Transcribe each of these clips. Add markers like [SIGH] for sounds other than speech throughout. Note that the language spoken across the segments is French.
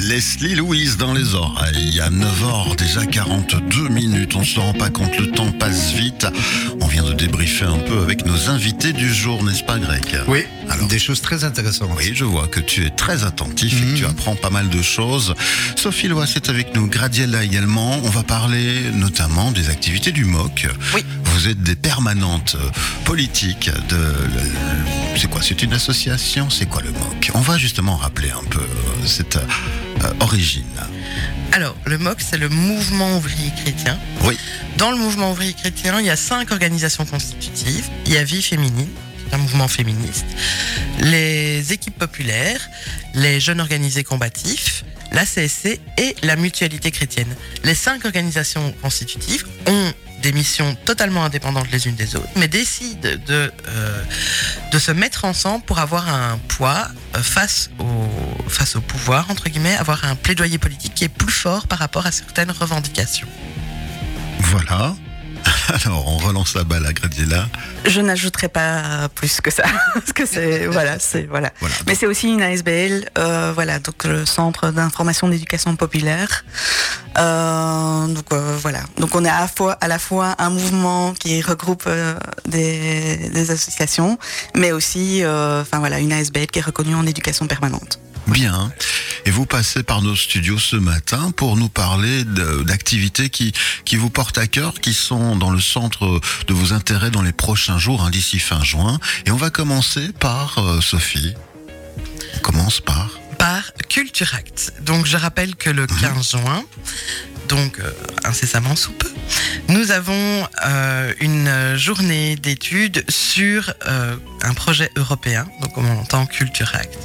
Leslie Louise dans les oreilles. À 9h, déjà 42 minutes. On se rend pas compte, le temps passe vite. On vient de débriefer un peu avec nos invités du jour, n'est-ce pas, Greg Oui, Alors, des choses très intéressantes. oui, je vois que tu es très attentif et que tu apprends pas mal de choses. Sophie Lois est avec nous, Gradiella également. On va parler notamment des activités du MOC. Oui. Vous êtes des permanentes euh, politiques de... le- C'est quoi? C'est une association? C'est quoi le MOC On va justement rappeler un peu euh, cette euh, origine. Alors, le MOC, c'est le mouvement ouvrier chrétien. Oui. Dans le mouvement ouvrier chrétien, il y a cinq organisations constitutives. Il y a Vie féminine, un mouvement féministe, les équipes populaires, les jeunes organisés combatifs, la CSC et la mutualité chrétienne. Les cinq organisations constitutives ont des missions totalement indépendantes les unes des autres, mais décident de, euh, se mettre ensemble pour avoir un poids euh, face au, face au pouvoir, entre guillemets, avoir un plaidoyer politique qui est plus fort par rapport à certaines revendications. Voilà. [LAUGHS] Alors, on relance la balle à Gradiella. Je n'ajouterai pas plus que ça, [LAUGHS] parce que c'est voilà, c'est voilà. Voilà. Mais c'est aussi une ASBL, euh, voilà, donc le Centre d'information d'éducation populaire. Euh, donc euh, voilà, donc on est à la fois à la fois un mouvement qui regroupe des, des associations, mais aussi, enfin voilà, une ASBL qui est reconnue en éducation permanente. Bien. Et vous passez par nos studios ce matin pour nous parler d'activités qui, qui vous portent à cœur, qui sont dans le centre de vos intérêts dans les prochains jours, hein, d'ici fin juin. Et on va commencer par euh, Sophie. On commence par. par Culture Act. Donc je rappelle que le 15 juin, donc euh, incessamment sous peu, nous avons euh, une journée d'études sur euh, un projet européen, donc on entend Culture Act.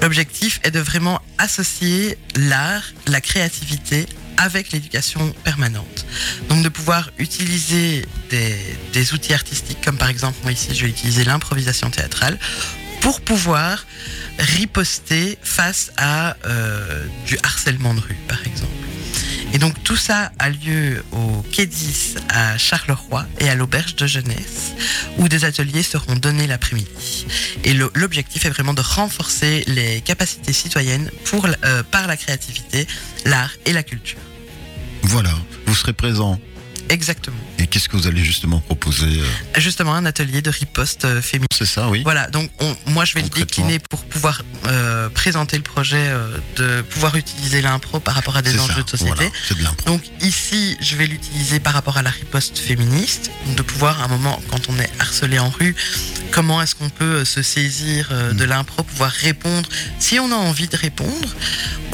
L'objectif est de vraiment associer l'art, la créativité avec l'éducation permanente. Donc de pouvoir utiliser des, outils artistiques comme par exemple moi ici je vais utiliser l'improvisation théâtrale pour pouvoir riposter face à du harcèlement de rue, par exemple. Et donc tout ça a lieu au Quai 10 à Charleroi et à l'Auberge de Jeunesse, où des ateliers seront donnés l'après-midi. Et l'objectif est vraiment de renforcer les capacités citoyennes pour, euh, par la créativité, l'art et la culture. Voilà. Vous serez présent. Exactement. Et qu'est-ce que vous allez justement proposer euh, Justement, un atelier de riposte euh, féminine. C'est ça, oui. Voilà, donc on- moi je vais le décliner pour pouvoir euh, présenter le projet, euh, de pouvoir utiliser l'impro par rapport à des enjeux ça. de société. Voilà, c'est de l'impro. Donc ici, je vais l'utiliser par rapport à la riposte féministe, de pouvoir à un moment, quand on est harcelé en rue, comment est-ce qu'on peut se saisir Mm. de l'impro, pouvoir répondre si on a envie de répondre,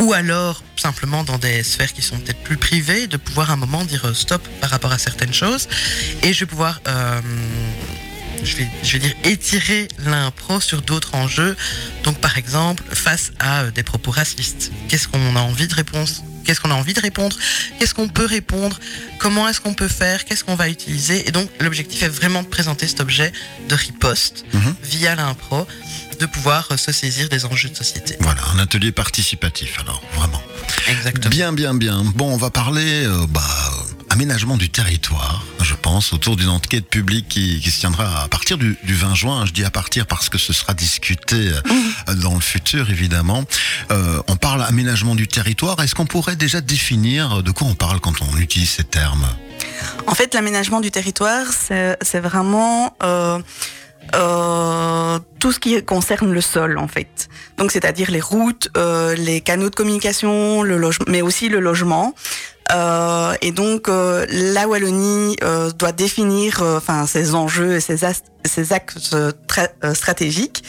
ou alors simplement dans des sphères qui sont peut-être plus privées, de pouvoir à un moment dire euh, stop par rapport à certaines choses, et je vais pouvoir... euh, je vais, je vais dire étirer l'impro sur d'autres enjeux. Donc par exemple, face à euh, des propos racistes, qu'est-ce qu'on a envie de répondre? Qu'est-ce qu'on a envie de répondre? Qu'est-ce qu'on peut répondre? Comment est-ce qu'on peut faire? Qu'est-ce qu'on va utiliser? Et donc l'objectif est vraiment de présenter cet objet de riposte Mhm. via l'impro, de pouvoir se saisir des enjeux de société. Voilà, un atelier participatif, alors, vraiment. Exactement. Bien, bien, bien. Bon, on va parler euh, bah, aménagement du territoire, je pense, autour d'une enquête publique qui, qui se tiendra à partir du, du 20 juin. Je dis à partir parce que ce sera discuté euh, dans le futur, évidemment. Euh, on parle aménagement du territoire. Est-ce qu'on pourrait déjà définir de quoi on parle quand on utilise ces termes? En fait, l'aménagement du territoire, c'est c'est vraiment euh, euh, tout ce qui concerne le sol, en fait. Donc, c'est-à-dire les routes, euh, les canaux de communication, le logement, mais aussi le logement. Euh, et donc, euh, la Wallonie euh, doit définir, euh, enfin, ses enjeux et ses, ses axes euh, tra- stratégiques.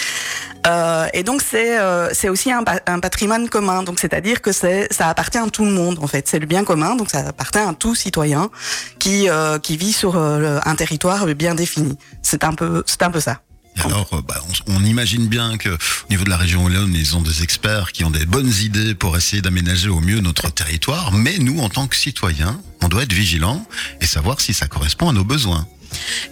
Et donc c'est c'est aussi un, pa- un patrimoine commun. Donc c'est-à-dire que c'est ça appartient à tout le monde en fait. C'est le bien commun. Donc ça appartient à tout citoyen qui qui vit sur un territoire bien défini. C'est un peu c'est un peu ça. [LAUGHS] Alors, euh, bah, on, imagine bien que au niveau de la région Wallonne, ils ont des experts qui ont des bonnes idées pour essayer d'aménager au mieux notre territoire. Mais nous, en tant que citoyens, on doit être vigilants et savoir si ça correspond à nos besoins.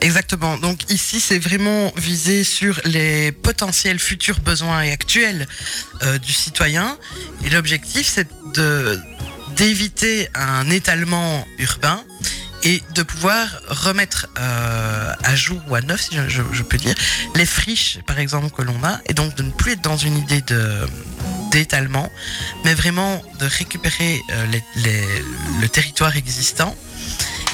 Exactement. Donc ici, c'est vraiment visé sur les potentiels futurs besoins et actuels euh, du citoyen. Et l'objectif, c'est d'éviter un étalement urbain et de pouvoir remettre euh, à jour ou à neuf, si je, peux dire, les friches, par exemple, que l'on a, et donc de ne plus être dans une idée de d'étalement, mais vraiment de récupérer euh, les- les- le territoire existant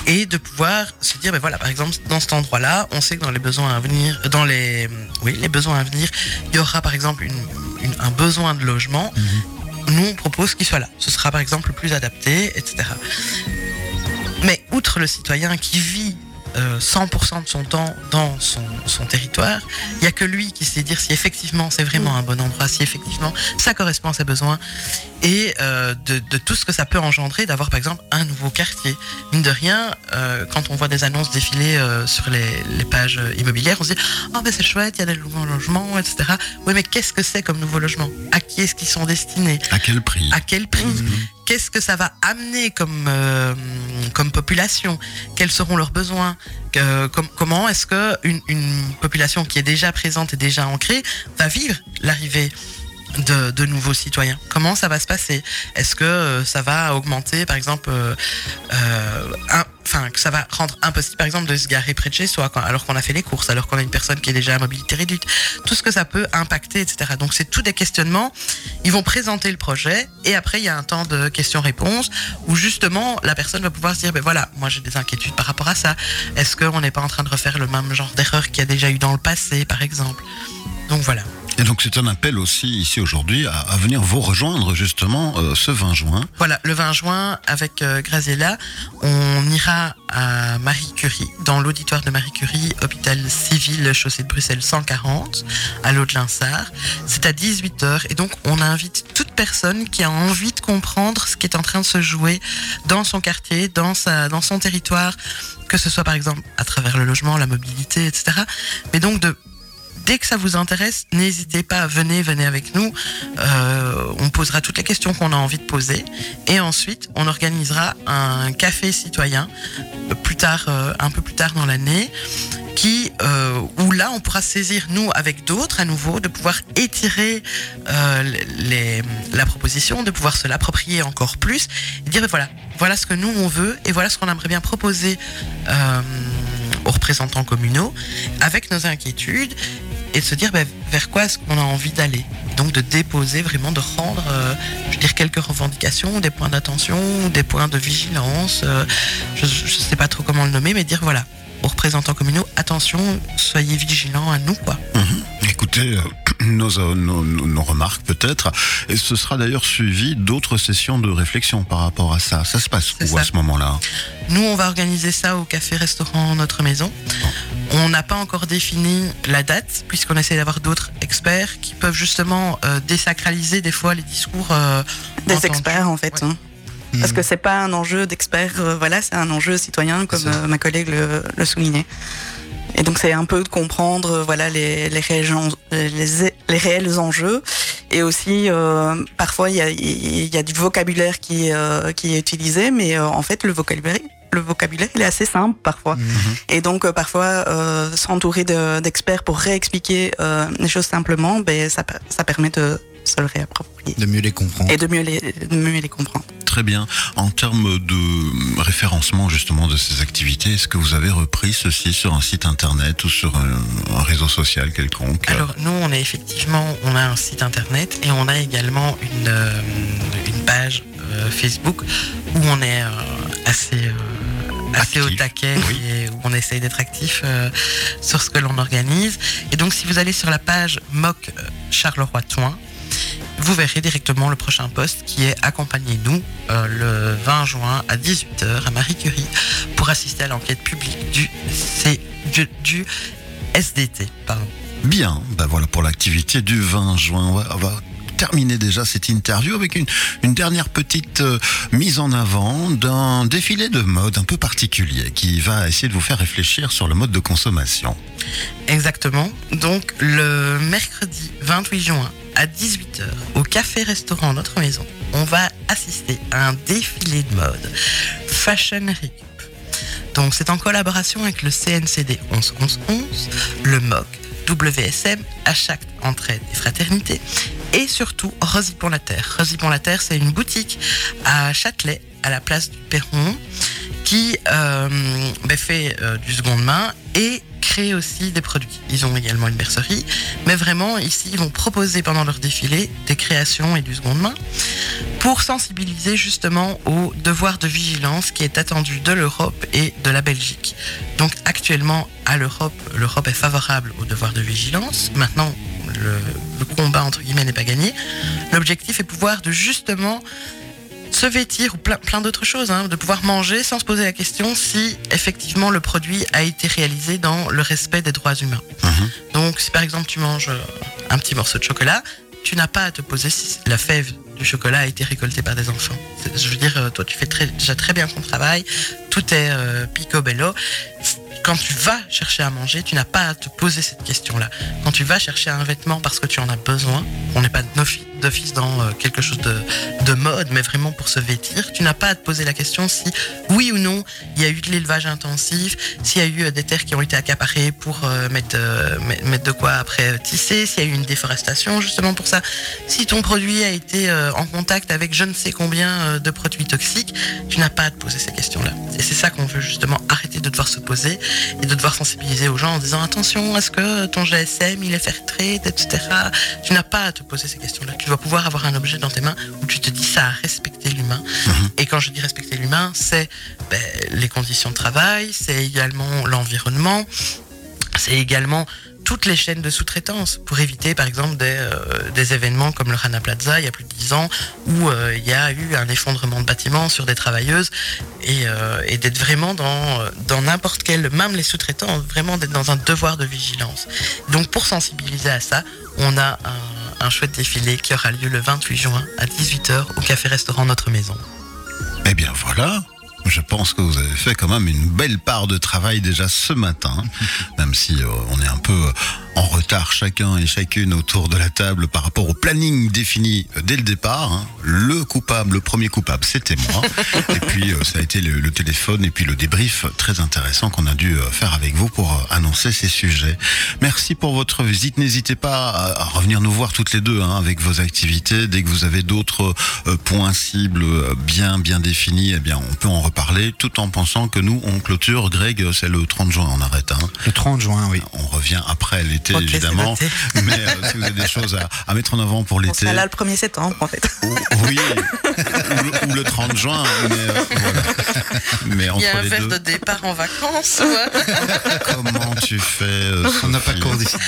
et de pouvoir se dire, ben voilà, par exemple, dans cet endroit-là, on sait que dans les besoins à venir, dans les, oui, les besoins à venir, il y aura par exemple une- une- un besoin de logement. Nous, on propose qu'il soit là. Ce sera par exemple le plus adapté, etc. Outre le citoyen qui vit euh, 100% de son temps dans son, son territoire, il n'y a que lui qui sait dire si effectivement c'est vraiment un bon endroit, si effectivement ça correspond à ses besoins et euh, de, de tout ce que ça peut engendrer d'avoir par exemple un nouveau quartier. Mine de rien, euh, quand on voit des annonces défiler euh, sur les, les pages euh, immobilières, on se dit oh ben c'est chouette, il y a des nouveaux logements, etc. Oui mais qu'est-ce que c'est comme nouveau logement? À qui est-ce qu'ils sont destinés? À quel prix? À quel prix? Qu'est-ce que ça va amener comme, euh, population? Quels seront leurs besoins? Comment est-ce que une, une population qui est déjà présente et déjà ancrée va vivre l'arrivée? De, nouveaux citoyens. Comment ça va se passer? Est-ce que euh, ça va augmenter, par exemple, euh, euh, enfin que ça va rendre impossible, par exemple, de se garer près de chez soi alors qu'on a fait les courses, alors qu'on a une personne qui est déjà à mobilité réduite. Tout ce que ça peut impacter, etc. Donc c'est tout des questionnements. Ils vont présenter le projet et après il y a un temps de questions-réponses où justement la personne va pouvoir se dire ben voilà moi j'ai des inquiétudes par rapport à ça. Est-ce qu'on n'est pas en train de refaire le même genre d'erreur qu'il y a déjà eu dans le passé par exemple? Donc voilà Et donc c'est un appel aussi ici aujourd'hui à, venir vous rejoindre justement euh, ce 20 juin. Voilà, le 20 juin, avec euh, on ira à Marie Curie, dans l'auditoire de Marie Curie, hôpital civil, chaussée de Bruxelles 140, à l'eau de Linsart. C'est à 18h, et donc on invite toute personne qui a envie de comprendre ce qui est en train de se jouer dans son quartier, dans, sa, dans son territoire, que ce soit par exemple à travers le logement, la mobilité, etc. Mais donc de Dès que ça vous intéresse, n'hésitez pas, venez, venez avec nous. Euh, on posera toutes les questions qu'on a envie de poser. Et ensuite, on organisera un café citoyen euh, plus tard, euh, un peu plus tard dans l'année, qui, où là, on pourra saisir nous avec d'autres à nouveau, de pouvoir étirer la proposition, de pouvoir se l'approprier encore plus, dire voilà, voilà ce que nous on veut et voilà ce qu'on aimerait bien proposer aux représentants communaux avec nos inquiétudes et de se dire ben, vers quoi est-ce qu'on a envie d'aller? Donc de déposer vraiment, de rendre, euh, dire, quelques revendications, des points d'attention, des points de vigilance, euh, je ne sais pas trop comment le nommer, mais dire voilà, aux représentants communaux, attention, soyez vigilants à nous, quoi. Écoutez euh, [CLEARS THROAT] nos, euh, nos, nos- nos remarques peut-être. Et ce sera d'ailleurs suivi d'autres sessions de réflexion par rapport à ça. Ça se passe où à ce moment-là? Nous, on va organiser ça au café-restaurant Notre Maison. On n'a pas encore défini la date, puisqu'on essaie d'avoir d'autres experts qui peuvent justement euh, désacraliser des fois les discours euh, Des entendus. experts en fait. Ouais. hein. Parce que c'est pas un enjeu d'expert, euh, voilà, c'est un enjeu citoyen comme euh, ma collègue le, le soulignait. Et donc c'est un peu de comprendre euh, voilà les, les, réels, en- les, les réels enjeux. Et aussi euh, parfois il y a, il y a du vocabulaire qui, qui est utilisé mais en fait le vocabulaire le vocabulaire il est assez simple parfois. Et donc euh, parfois euh, s'entourer de- d'experts pour réexpliquer euh, les choses simplement ben ça permet de se le réapproprier de mieux les comprendre. et de mieux les, de mieux les comprendre. Très bien. En termes de référencement justement de ces activités, est-ce que vous avez repris ceci sur un site internet ou sur un, un réseau social quelconque? Alors nous, on est effectivement, on a un site internet et on a également une, euh, une page euh, Facebook où on est euh, assez euh, assez Actif. au taquet et où on essaye d'être actif euh, sur ce que l'on organise. Et donc si vous allez sur la page MOC Charleroi-Toin, vous verrez directement le prochain poste qui est Accompagnez-nous euh, le 20 juin à 18h à Marie Curie pour assister à l'enquête publique du, C, du, du SDT. Pardon. Bien, ben voilà pour l'activité du 20 juin. On va, on va terminer déjà cette interview avec une, une dernière petite euh, mise en avant d'un défilé de mode un peu particulier qui va essayer de vous faire réfléchir sur le mode de consommation. Exactement. Donc le mercredi 28 juin à 18h au café-restaurant Notre Maison, on va assister à un défilé de mode Fashion Récup. Donc c'est en collaboration avec le CNCD 111111, le MOC, WSM, à chaque entraide et fraternité, et surtout Rosy pour la Terre. Rosy pour la Terre, c'est une boutique à Châtelet, à la place du Perron, qui euh, ben, fait euh, du seconde main et crée aussi des produits. Ils ont également une mercerie, mais vraiment ici ils vont proposer pendant leur défilé des créations et du seconde main pour sensibiliser justement au devoir de vigilance qui est attendu de l'Europe et de la Belgique. Donc actuellement à l'Europe, l'Europe est favorable au devoir de vigilance. Maintenant le, le combat entre guillemets n'est pas gagné. L'objectif est pouvoir de justement se vêtir ou plein, plein d'autres choses, hein, de pouvoir manger sans se poser la question si effectivement le produit a été réalisé dans le respect des droits humains. Mhm. Donc si par exemple tu manges euh, un petit morceau de chocolat, tu n'as pas à te poser si la fève du chocolat a été récoltée par des enfants. Je veux dire, euh, toi tu fais très- déjà très bien ton travail, tout est euh, picobello. Quand tu vas chercher à manger, tu n'as pas à te poser cette question-là. Quand tu vas chercher un vêtement parce que tu en as besoin, on n'est pas d'offi- d'office dans euh, quelque chose de, de mode, mais vraiment pour se vêtir, tu n'as pas à te poser la question si oui ou non il y a eu de l'élevage intensif, s'il y a eu euh, des terres qui ont été accaparées pour euh, mettre, met- mettre de quoi après tisser, s'il y a eu une déforestation justement pour ça, si ton produit a été en contact avec je ne sais combien de produits toxiques, tu n'as pas à te poser ces questions-là. Et c'est ça qu'on veut justement arrêter de devoir se poser et de devoir sensibiliser aux gens en disant attention, est-ce que ton GSM il est fair trade, etc. Tu n'as pas à te poser ces questions-là. Tu dois pouvoir avoir un objet dans tes mains où tu te dis ça a respecté l'humain. Et quand je dis respecter l'humain, c'est ben, les conditions de travail, c'est également l'environnement, c'est également toutes les chaînes de sous-traitance pour éviter par exemple des, euh, événements comme le Rana Plaza il y a plus de 10 ans où euh, il y a eu un effondrement de bâtiments sur des travailleuses et, euh, et d'être vraiment dans, n'importe quel, même les sous-traitants, vraiment d'être dans un devoir de vigilance. Donc pour sensibiliser à ça, on a un, chouette défilé qui aura lieu le 28 juin à 18h au café-restaurant Notre Maison. Eh bien voilà. Je pense que vous avez fait quand même une belle part de travail déjà ce matin, [LAUGHS] même si euh, on est un peu euh, en retard chacun et chacune autour de la table par rapport au planning défini euh, dès le départ. hein. Le coupable, le premier coupable, c'était moi. [LAUGHS] et puis ça a été le, le téléphone et puis le débrief très intéressant qu'on a dû faire avec vous pour annoncer ces sujets. Merci pour votre visite. N'hésitez pas à, revenir nous voir toutes les deux hein, avec vos activités. Dès que vous avez d'autres points cibles bien bien définis, eh bien on peut en reparler tout en pensant que nous on clôture. Greg, c'est le 30 juin, on arrête. Hein. Le 30 juin, oui. On revient après l'été évidemment, [LAUGHS] mais euh, si vous avez des choses à, à mettre en avant pour On l'été, sera là le 1er septembre, en fait. ou- oui, ou, le- ou le 30 juin, mais euh, voilà. Mais Il y a un les verre deux, de départ en vacances. ouais. [LAUGHS] comment tu fais euh, On n'a pas encore décidé.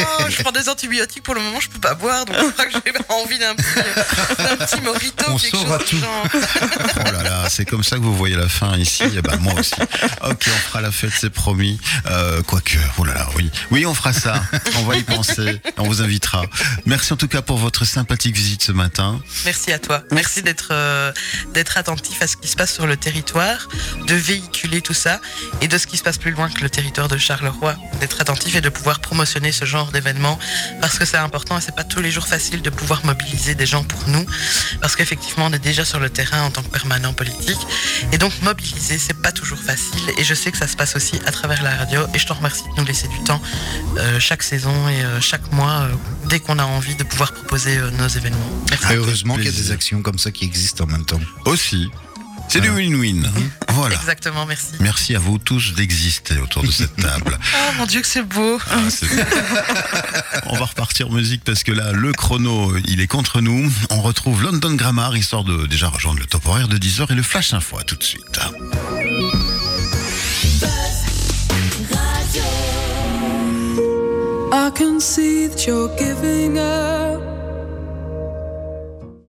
Oh, je prends des antibiotiques pour le moment, je peux pas boire, donc je crois que j'ai envie d'un petit, mojito, On quelque chose tout. genre. Oh là là, c'est comme ça que vous voyez la fin ici. Et ben moi aussi. [LAUGHS] Ok, on fera la fête, c'est promis. Euh, quoique, oh là là, oui, oui, on fera ça. On va y penser. On vous invitera. Merci en tout cas pour votre sympathique visite ce matin. Merci à toi. Merci d'être euh, d'être attentif à ce qui se passe sur le territoire, de véhiculer tout ça et de ce qui se passe plus loin que le territoire de Charleroi, d'être attentif et de pouvoir promotionner ce genre d'événements parce que c'est important et c'est pas tous les jours facile de pouvoir mobiliser des gens pour nous parce qu'effectivement on est déjà sur le terrain en tant que permanent politique et donc mobiliser c'est pas toujours facile et je sais que ça se passe aussi à travers la radio et je te remercie de nous laisser du temps euh, chaque saison et euh, chaque mois euh, dès qu'on a envie de pouvoir proposer euh, nos événements. Merci. Ah, heureusement qu'il y a des actions comme ça qui existent en même temps. Aussi, c'est du win-win. Voilà. Exactement, merci. Merci à vous tous d'exister autour de cette table. Oh [LAUGHS] mon dieu que c'est beau. Ah, [LAUGHS] On va repartir en musique parce que là, le chrono, il est contre nous. On retrouve London Grammar, histoire de déjà rejoindre le top horaire de 10h et le flash info à tout de suite. I can see that you're giving up.